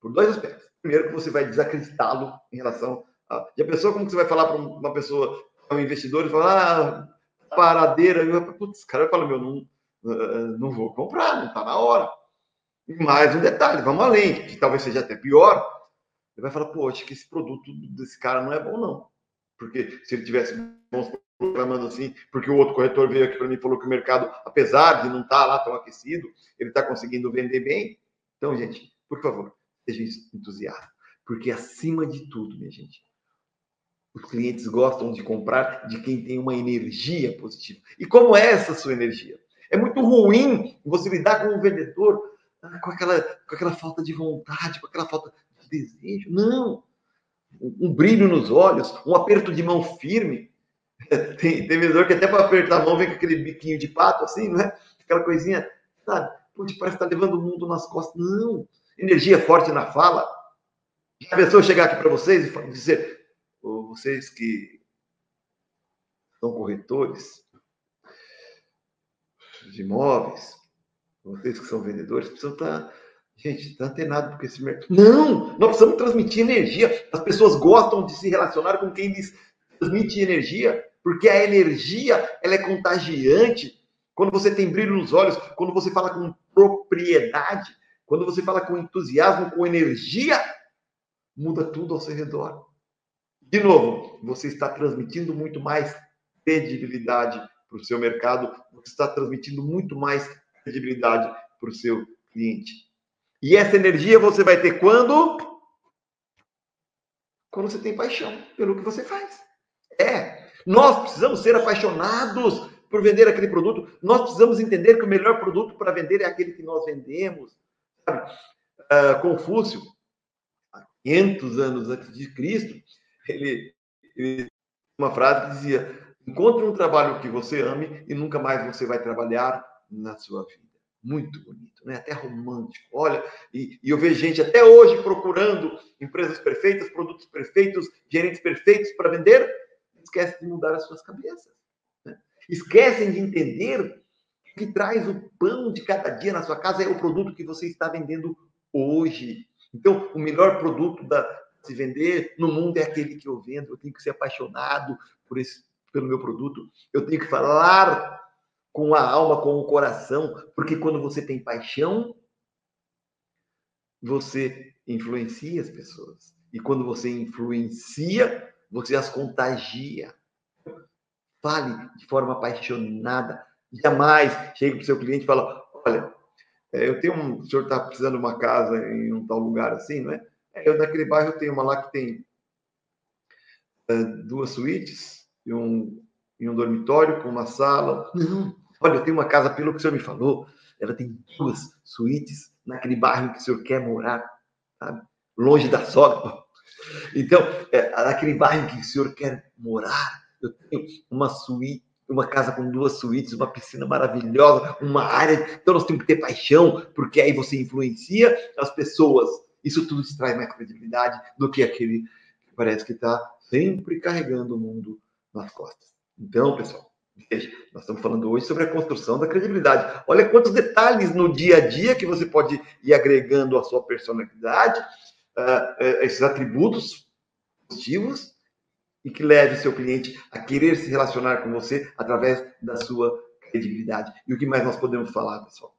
Por dois aspectos. Primeiro, que você vai desacreditá-lo em relação a. E a pessoa, como que você vai falar para uma pessoa, um investidor, e falar, ah, paradeira, putz, cara vai falar, meu, não, não vou comprar, não está na hora. E mais um detalhe, vamos além, que talvez seja até pior. Ele vai falar, acho que esse produto desse cara não é bom, não. Porque se ele tivesse bons reclamando assim, porque o outro corretor veio aqui para mim e falou que o mercado, apesar de não estar tá lá tão aquecido, ele está conseguindo vender bem. Então, gente, por favor, seja entusiasta. Porque acima de tudo, minha gente, os clientes gostam de comprar de quem tem uma energia positiva. E como é essa sua energia? É muito ruim você lidar com um vendedor ah, com aquela, com aquela falta de vontade, com aquela falta de desejo. Não! Um brilho nos olhos, um aperto de mão firme. Tem, tem vendedor que até para apertar a mão vem com aquele biquinho de pato, assim, não é? Aquela coisinha, sabe? Putz, parece que está levando o mundo nas costas. Não! Energia forte na fala. A pessoa chegar aqui para vocês e dizer, vocês que são corretores de imóveis, vocês que são vendedores, precisam estar. Tá, gente, está antenado porque esse mercado. Não! Nós precisamos transmitir energia. As pessoas gostam de se relacionar com quem lhes transmite energia, porque a energia ela é contagiante. Quando você tem brilho nos olhos, quando você fala com propriedade, quando você fala com entusiasmo, com energia, muda tudo ao seu redor. De novo, você está transmitindo muito mais credibilidade para o seu mercado, você está transmitindo muito mais credibilidade para o seu cliente. E essa energia você vai ter quando? Quando você tem paixão pelo que você faz. É, nós precisamos ser apaixonados por vender aquele produto. Nós precisamos entender que o melhor produto para vender é aquele que nós vendemos. Uh, Confúcio, há 500 anos antes de Cristo, ele, ele uma frase que dizia: Encontre um trabalho que você ame e nunca mais você vai trabalhar na sua vida. Muito bonito, né? até romântico. Olha, e, e eu vejo gente até hoje procurando empresas perfeitas, produtos perfeitos, gerentes perfeitos para vender, esquece de mudar as suas cabeças. Né? Esquecem de entender que traz o pão de cada dia na sua casa é o produto que você está vendendo hoje. Então, o melhor produto da, se vender no mundo é aquele que eu vendo. Eu tenho que ser apaixonado por esse, pelo meu produto. Eu tenho que falar com a alma, com o coração, porque quando você tem paixão, você influencia as pessoas. E quando você influencia, você as contagia. Fale de forma apaixonada. Jamais chegue para o seu cliente e fala: Olha, é, eu tenho um. O senhor está precisando de uma casa em um tal lugar assim, não é? é eu, naquele bairro, eu tenho uma lá que tem uh, duas suítes e um, e um dormitório com uma sala. Não, olha, eu tenho uma casa, pelo que o senhor me falou, ela tem duas suítes naquele bairro que o senhor quer morar, sabe? Longe da sogra. Então, é, naquele bairro que o senhor quer morar, eu tenho uma suíte, uma casa com duas suítes, uma piscina maravilhosa, uma área. Então, nós temos que ter paixão, porque aí você influencia as pessoas. Isso tudo te traz mais credibilidade do que aquele que parece que está sempre carregando o mundo nas costas. Então, pessoal, veja, nós estamos falando hoje sobre a construção da credibilidade. Olha quantos detalhes no dia a dia que você pode ir agregando à sua personalidade, uh, esses atributos positivos, e que leve seu cliente a querer se relacionar com você através da sua credibilidade. E o que mais nós podemos falar, pessoal?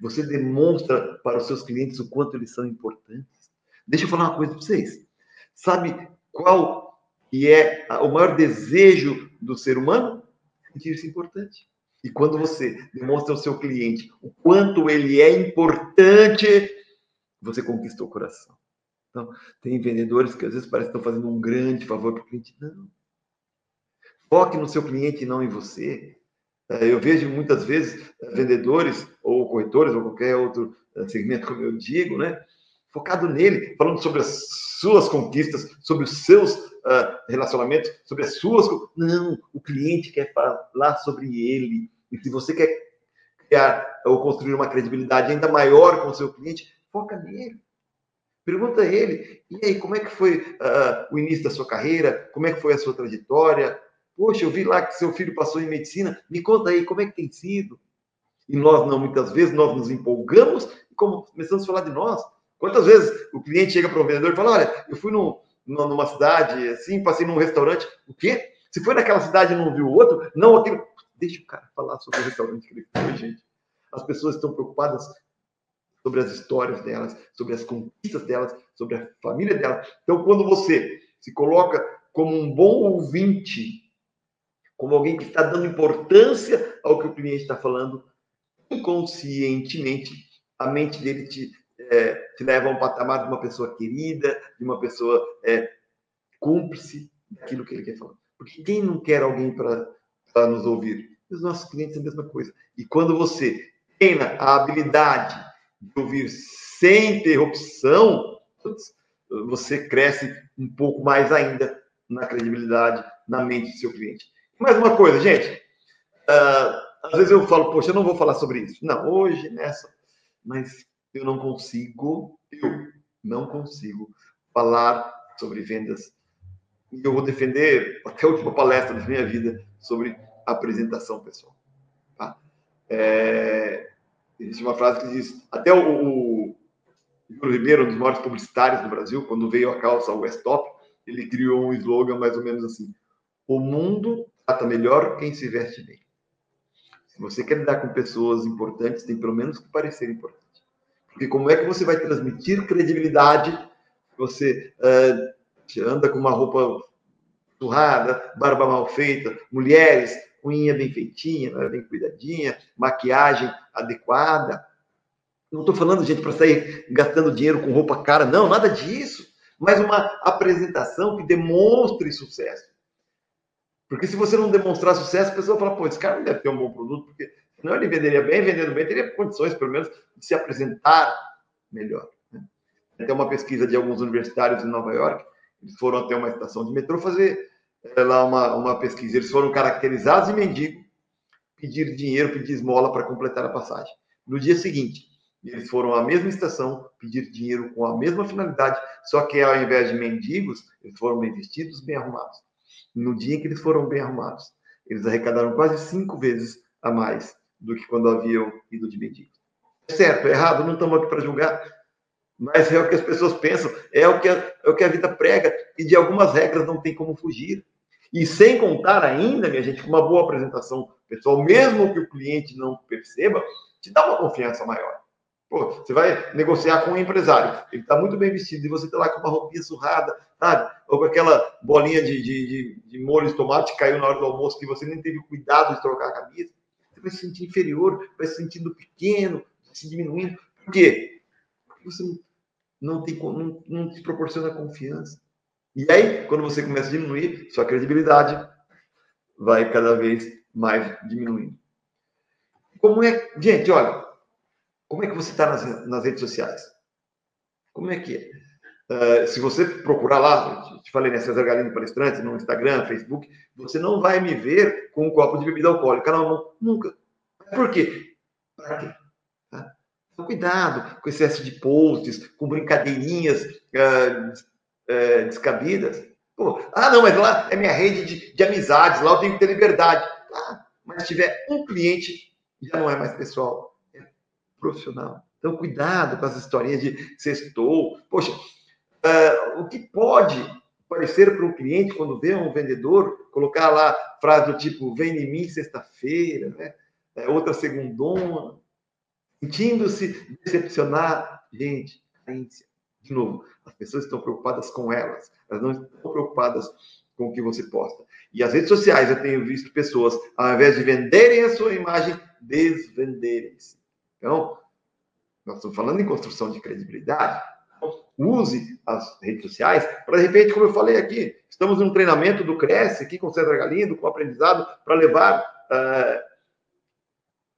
Você demonstra para os seus clientes o quanto eles são importantes. Deixa eu falar uma coisa para vocês. Sabe qual que é o maior desejo do ser humano? Sentir-se importante. E quando você demonstra ao seu cliente o quanto ele é importante, você conquistou o coração. Então, tem vendedores que às vezes parecem que estão fazendo um grande favor para o cliente. Não. Foque no seu cliente e não em você. É, eu vejo muitas vezes é, vendedores ou corretores ou qualquer outro é, segmento, como eu digo, né? Focado nele, falando sobre as suas conquistas, sobre os seus uh, relacionamentos, sobre as suas. Não, o cliente quer falar sobre ele. E se você quer criar ou construir uma credibilidade ainda maior com o seu cliente, foca nele. Pergunta a ele, e aí, como é que foi uh, o início da sua carreira? Como é que foi a sua trajetória? Poxa, eu vi lá que seu filho passou em medicina. Me conta aí, como é que tem sido? E nós não, muitas vezes, nós nos empolgamos e começamos a falar de nós. Quantas vezes o cliente chega para o vendedor e fala, olha, eu fui no, numa cidade assim, passei num restaurante. O quê? Se foi naquela cidade e não viu o outro, não aquele... Deixa o cara falar sobre o restaurante que ele foi, gente. As pessoas estão preocupadas sobre as histórias delas, sobre as conquistas delas, sobre a família delas. Então, quando você se coloca como um bom ouvinte, como alguém que está dando importância ao que o cliente está falando, inconscientemente, a mente dele te, é, te leva a um patamar de uma pessoa querida, de uma pessoa é, cúmplice daquilo que ele quer falar. Porque quem não quer alguém para nos ouvir? Os nossos clientes é a mesma coisa. E quando você treina a habilidade de ouvir sem interrupção, você cresce um pouco mais ainda na credibilidade, na mente do seu cliente. Mais uma coisa, gente. Uh, às vezes eu falo, poxa, eu não vou falar sobre isso. Não, hoje, nessa. Mas eu não consigo, eu não consigo falar sobre vendas. E eu vou defender até a última palestra da minha vida sobre apresentação pessoal. Tá? É, Existe uma frase que diz: até o, o Júlio Ribeiro, um dos maiores publicitários do Brasil, quando veio a calça West Top, ele criou um slogan mais ou menos assim: O mundo trata melhor quem se veste bem. Se você quer lidar com pessoas importantes, tem pelo menos que parecer importante. Porque como é que você vai transmitir credibilidade? Você uh, anda com uma roupa surrada, barba mal feita, mulheres unha bem feitinha, né, bem cuidadinha, maquiagem adequada. Não estou falando, gente, para sair gastando dinheiro com roupa cara, não, nada disso. Mas uma apresentação que demonstre sucesso. Porque se você não demonstrar sucesso, a pessoa fala, pô, esse cara não deve ter um bom produto, porque senão ele venderia bem, vendendo bem, teria condições, pelo menos, de se apresentar melhor. Né? Tem uma pesquisa de alguns universitários em Nova York, eles foram até uma estação de metrô fazer é lá uma, uma pesquisa. Eles foram caracterizados de mendigo, pedir dinheiro, pedir esmola para completar a passagem. No dia seguinte, eles foram à mesma estação pedir dinheiro com a mesma finalidade, só que ao invés de mendigos, eles foram bem vestidos, bem arrumados. No dia em que eles foram bem arrumados, eles arrecadaram quase cinco vezes a mais do que quando haviam ido de mendigos. É certo, é errado, não estamos aqui para julgar, mas é o que as pessoas pensam, é o que a, é o que a vida prega, e de algumas regras não tem como fugir. E sem contar ainda, minha gente, uma boa apresentação pessoal, mesmo que o cliente não perceba, te dá uma confiança maior. Pô, você vai negociar com um empresário, ele está muito bem vestido, e você está lá com uma roupinha surrada, sabe? Ou com aquela bolinha de, de, de, de molho de tomate que caiu na hora do almoço, que você nem teve cuidado de trocar a camisa. Você vai se sentir inferior, vai se sentindo pequeno, se diminuindo. Por quê? Porque você não, tem, não, não te proporciona confiança. E aí, quando você começa a diminuir, sua credibilidade vai cada vez mais diminuindo. Como é, gente, olha, como é que você está nas, nas redes sociais? Como é que é? Uh, se você procurar lá, te falei, né, César Galindo Palestrante, no Instagram, Facebook, você não vai me ver com um copo de bebida alcoólica na mão, nunca. Por quê? Tá? Então, cuidado com excesso de posts, com brincadeirinhas uh, é, descabidas. Pô, ah, não, mas lá é minha rede de, de amizades, lá eu tenho que ter liberdade. Ah, mas se tiver um cliente, já não é mais pessoal, é profissional. Então, cuidado com as historinhas de sextou. Poxa, uh, o que pode parecer para o cliente quando vê um vendedor, colocar lá frase do tipo, vem em mim sexta-feira, né? É, outra segundona, sentindo-se decepcionar. Gente, carência. De novo, as pessoas estão preocupadas com elas, elas não estão preocupadas com o que você posta. E as redes sociais, eu tenho visto pessoas, ao invés de venderem a sua imagem, desvenderem-se. Então, nós estamos falando em construção de credibilidade. Use as redes sociais para, de repente, como eu falei aqui, estamos num treinamento do Cresce, aqui com o César Galindo, com aprendizado, para levar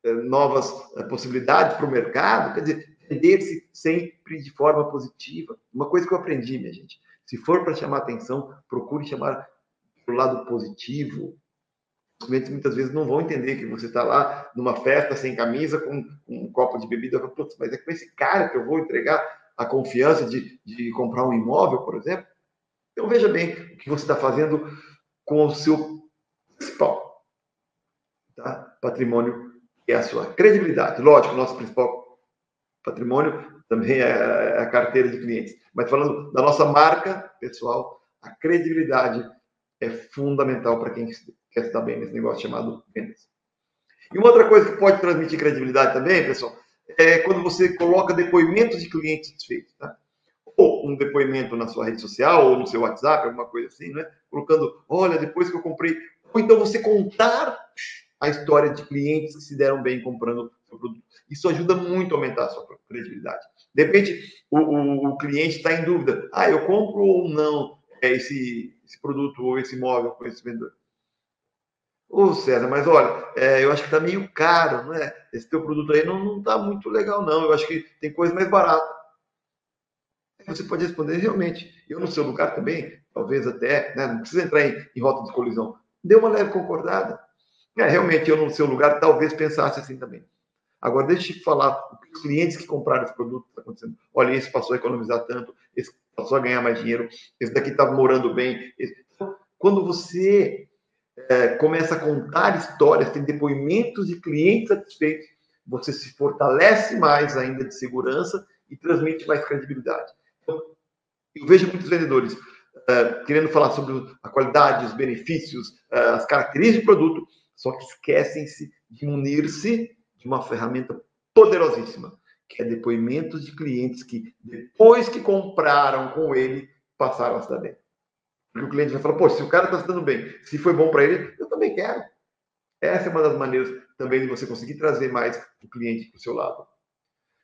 uh, novas uh, possibilidades para o mercado. Quer dizer, vender-se sempre de forma positiva. Uma coisa que eu aprendi, minha gente, se for para chamar atenção, procure chamar para o lado positivo. Os clientes muitas vezes não vão entender que você está lá numa festa sem camisa, com, um copo de bebida. Putz, mas é com esse cara que eu vou entregar a confiança de, de comprar um imóvel, por exemplo. Então veja bem o que você está fazendo com o seu principal tá? patrimônio, que é a sua credibilidade. Lógico, nosso principal patrimônio também é a carteira de clientes. Mas falando da nossa marca pessoal, a credibilidade é fundamental para quem quer estar bem nesse negócio chamado vendas. E uma outra coisa que pode transmitir credibilidade também, pessoal, é quando você coloca depoimentos de clientes satisfeitos, tá? Ou um depoimento na sua rede social, ou no seu WhatsApp, alguma coisa assim, né? Colocando, olha, depois que eu comprei. Ou então você contar a história de clientes que se deram bem comprando o seu produto. Isso ajuda muito a aumentar a sua credibilidade. De repente, o, o, o cliente está em dúvida. Ah, eu compro ou não esse, esse produto ou esse imóvel com esse vendedor? Ô, César, mas olha, é, eu acho que está meio caro, não é? Esse teu produto aí não está muito legal, não. Eu acho que tem coisa mais barata. Você pode responder, realmente, eu no seu lugar também, talvez até, né, não precisa entrar em, em rota de colisão. Dê uma leve concordada. É, realmente, eu no seu lugar talvez pensasse assim também. Agora, deixa eu te falar, os clientes que compraram esse produto está acontecendo. Olha, esse passou a economizar tanto, esse passou a ganhar mais dinheiro, esse daqui estava morando bem. Esse... Quando você é, começa a contar histórias, tem depoimentos de clientes satisfeitos, você se fortalece mais ainda de segurança e transmite mais credibilidade. Então, eu vejo muitos vendedores uh, querendo falar sobre a qualidade, os benefícios, uh, as características do produto, só que esquecem-se de munir-se de uma ferramenta poderosíssima, que é depoimentos de clientes que, depois que compraram com ele, passaram a se bem. Porque o cliente vai falar, pô, se o cara está se dando bem, se foi bom para ele, eu também quero. Essa é uma das maneiras também de você conseguir trazer mais o cliente para o seu lado.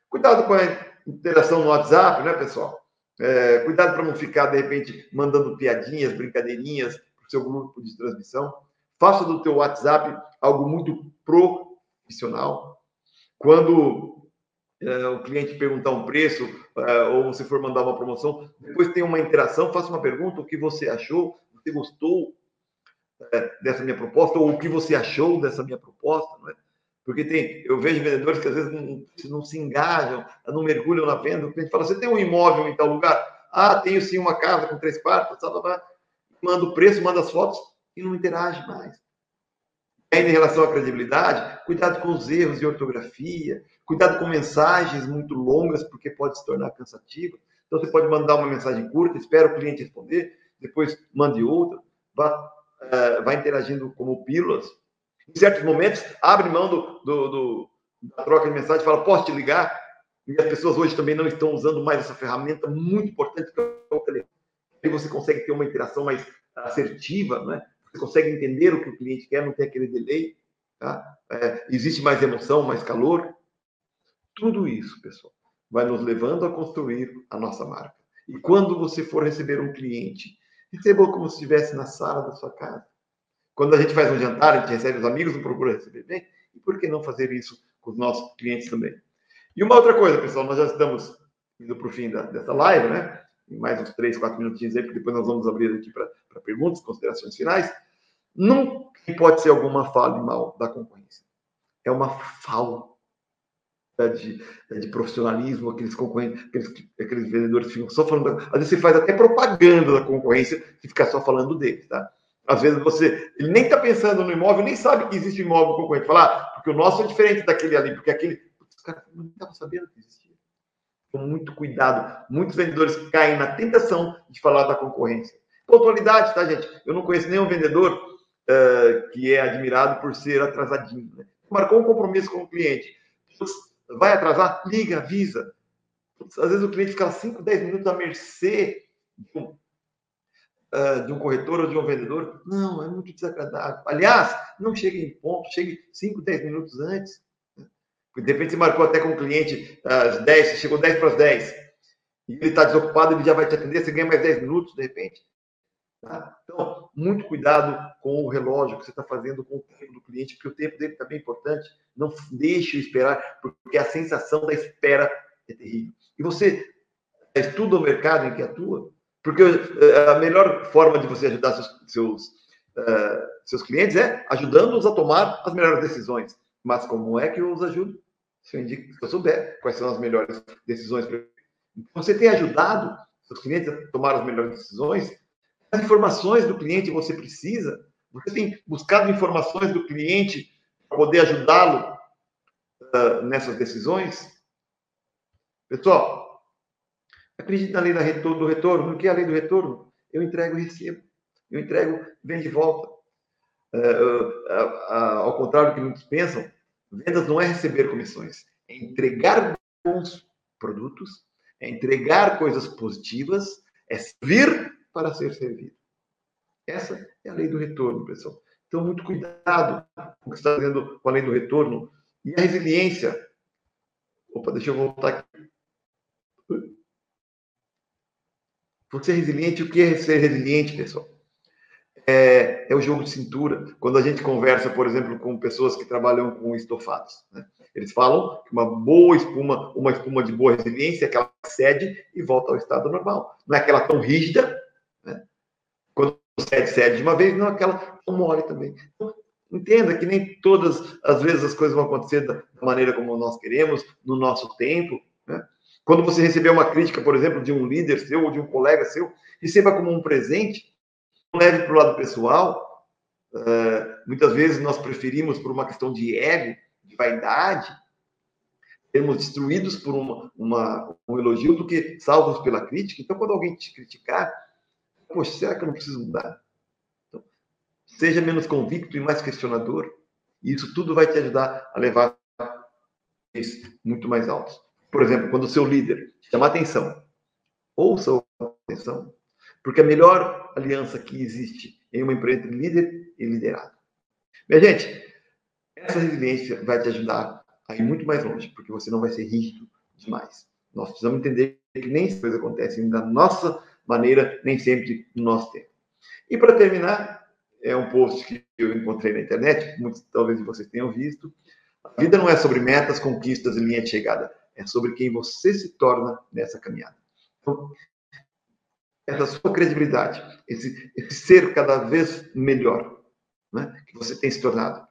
Cuidado com a interação no WhatsApp, né, pessoal? É, cuidado para não ficar, de repente, mandando piadinhas, brincadeirinhas para o seu grupo de transmissão. Faça do teu WhatsApp algo muito profissional. Quando o cliente perguntar um preço, é, ou você for mandar uma promoção, depois tem uma interação, faça uma pergunta, o que você achou, você gostou é, dessa minha proposta, ou o que você achou dessa minha proposta, não é? Porque tem, eu vejo vendedores que às vezes não, não se engajam, não mergulham na venda. O cliente fala: você tem um imóvel em tal lugar? Ah, tenho sim uma casa com três quartos, manda o preço, manda as fotos e não interage mais. Ainda em relação à credibilidade, cuidado com os erros de ortografia, Cuidado com mensagens muito longas, porque pode se tornar cansativo. Então, você pode mandar uma mensagem curta, espera o cliente responder, depois mande outra, vá, uh, vá interagindo como pílulas. Em certos momentos, abre mão do, do, do, da troca de mensagem, fala, posso te ligar? E as pessoas hoje também não estão usando mais essa ferramenta muito importante que é o telefone. Você consegue ter uma interação mais assertiva, né? Você consegue entender o que o cliente quer, não tem aquele delay. Tá? É, existe mais emoção, mais calor. Tudo isso, pessoal, vai nos levando a construir a nossa marca. E quando você for receber um cliente, receba como se estivesse na sala da sua casa. Quando a gente faz um jantar, a gente recebe os amigos, não procura receber bem. E por que não fazer isso com os nossos clientes também? E uma outra coisa, pessoal, nós já estamos indo para o fim da, dessa live, né? Em mais uns três, quatro minutinhos aí, porque depois nós vamos abrir aqui para perguntas, considerações finais. Não pode ser alguma fala mal da concorrência. É uma falta de, de profissionalismo, aqueles concorrentes, aqueles, aqueles vendedores ficam só falando. Às vezes você faz até propaganda da concorrência e fica só falando deles, tá? Às vezes você ele nem está pensando no imóvel, nem sabe que existe imóvel concorrente. Falar, ah, porque o nosso é diferente daquele ali, porque aquele. Os caras não estavam sabendo que existia. Então, muito cuidado. Muitos vendedores caem na tentação de falar da concorrência. Pontualidade, tá, gente? Eu não conheço nenhum vendedor uh, que é admirado por ser atrasadinho. Né? Marcou um compromisso com o cliente. Vai atrasar? Liga, avisa. Às vezes o cliente fica 5, 10 minutos à mercê de um, uh, de um corretor ou de um vendedor. Não, é muito desagradável. Aliás, não chegue em ponto, chegue 5, 10 minutos antes. De repente você marcou até com o cliente às 10, chegou 10 para as 10. E ele está desocupado, ele já vai te atender, você ganha mais 10 minutos, de repente. Tá? Então, muito cuidado com o relógio que você está fazendo com o tempo do cliente, porque o tempo dele também é importante. Não deixe esperar, porque a sensação da espera é terrível. E você estuda o mercado em que atua, porque eh, a melhor forma de você ajudar seus, seus, uh, seus clientes é ajudando-os a tomar as melhores decisões. Mas como é que eu os ajudo? Se eu, indico, se eu souber quais são as melhores decisões. Então, você tem ajudado seus clientes a tomar as melhores decisões as informações do cliente você precisa. Você tem buscado informações do cliente para poder ajudá-lo uh, nessas decisões? Pessoal, acredite na lei do retorno. O que é a lei do retorno? Eu entrego e recebo. Eu entrego, vem de volta. Uh, uh, ao contrário do que muitos pensam, vendas não é receber comissões, é entregar bons produtos, é entregar coisas positivas, é servir para ser servido. Essa é a lei do retorno, pessoal. Então, muito cuidado com o que está fazendo com a lei do retorno. E a resiliência. Opa, deixa eu voltar aqui. Você é resiliente, o que é ser resiliente, pessoal? É, é, o jogo de cintura. Quando a gente conversa, por exemplo, com pessoas que trabalham com estofados, né? eles falam que uma boa espuma, uma espuma de boa resiliência é aquela que cede e volta ao estado normal. Não é aquela tão rígida cede, cede de uma vez, não aquela mole também. Então, entenda que nem todas as vezes as coisas vão acontecer da maneira como nós queremos, no nosso tempo. Né? Quando você receber uma crítica, por exemplo, de um líder seu ou de um colega seu, receba como um presente, leve para o lado pessoal. Uh, muitas vezes nós preferimos, por uma questão de ego, de vaidade, sermos destruídos por uma, uma, um elogio do que salvos pela crítica. Então, quando alguém te criticar, Poxa, será que eu não preciso mudar? Então, seja menos convicto e mais questionador. E isso tudo vai te ajudar a levar muito mais altos. Por exemplo, quando o seu líder chama atenção, ouça a atenção, porque a melhor aliança que existe em uma empresa entre líder e liderado. Minha gente, essa resiliência vai te ajudar a ir muito mais longe, porque você não vai ser rígido demais. Nós precisamos entender que nem as coisas acontecem da nossa maneira, nem sempre no nosso tempo. E para terminar, é um post que eu encontrei na internet, muitos talvez vocês tenham visto. A vida não é sobre metas, conquistas e linha de chegada, é sobre quem você se torna nessa caminhada. Então, essa sua credibilidade, esse, esse ser cada vez melhor né, que você tem se tornado,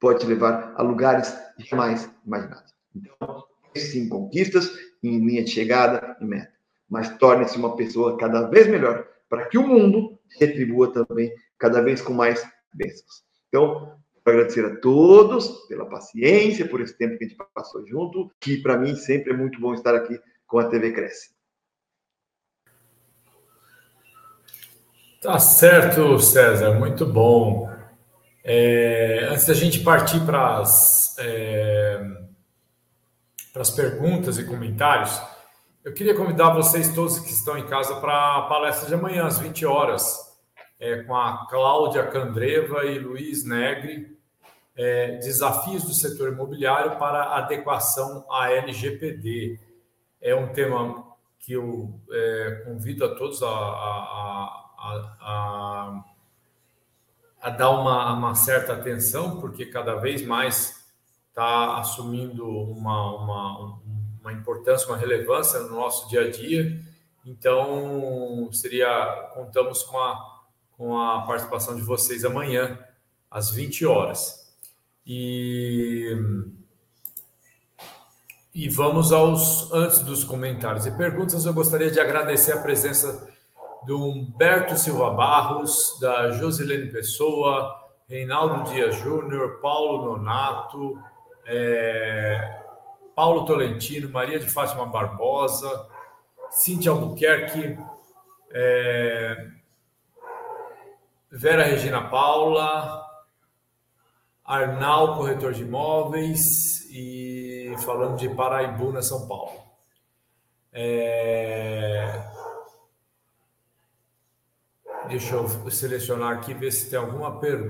pode te levar a lugares jamais imaginados. Então, sim, conquistas em linha de chegada e meta mas torne-se uma pessoa cada vez melhor, para que o mundo retribua também cada vez com mais bênçãos. Então, agradecer a todos pela paciência, por esse tempo que a gente passou junto, que para mim sempre é muito bom estar aqui com a TV Cresce. Tá certo, César, muito bom. É, antes da gente partir para as, é, as perguntas e comentários, eu queria convidar vocês todos que estão em casa para a palestra de amanhã, às 20 horas, é, com a Cláudia Candreva e Luiz Negri, é, Desafios do Setor Imobiliário para Adequação à LGPD. É um tema que eu é, convido a todos a, a, a dar uma, uma, certa atenção, porque cada vez mais está assumindo uma, uma, uma importância, uma relevância no nosso dia a dia. Então, seria contamos com a, com a participação de vocês amanhã, às 20 horas. E, e vamos aos, antes dos comentários e perguntas, eu gostaria de agradecer a presença do Humberto Silva Barros, da Josilene Pessoa, Reinaldo Dias Júnior, Paulo Nonato, é, Paulo Tolentino, Maria de Fátima Barbosa, Cíntia Albuquerque, é, Vera Regina Paula, Arnal, corretor de imóveis, e falando de Paraibuna, São Paulo. É... Deixa eu selecionar aqui, ver se tem alguma pergunta.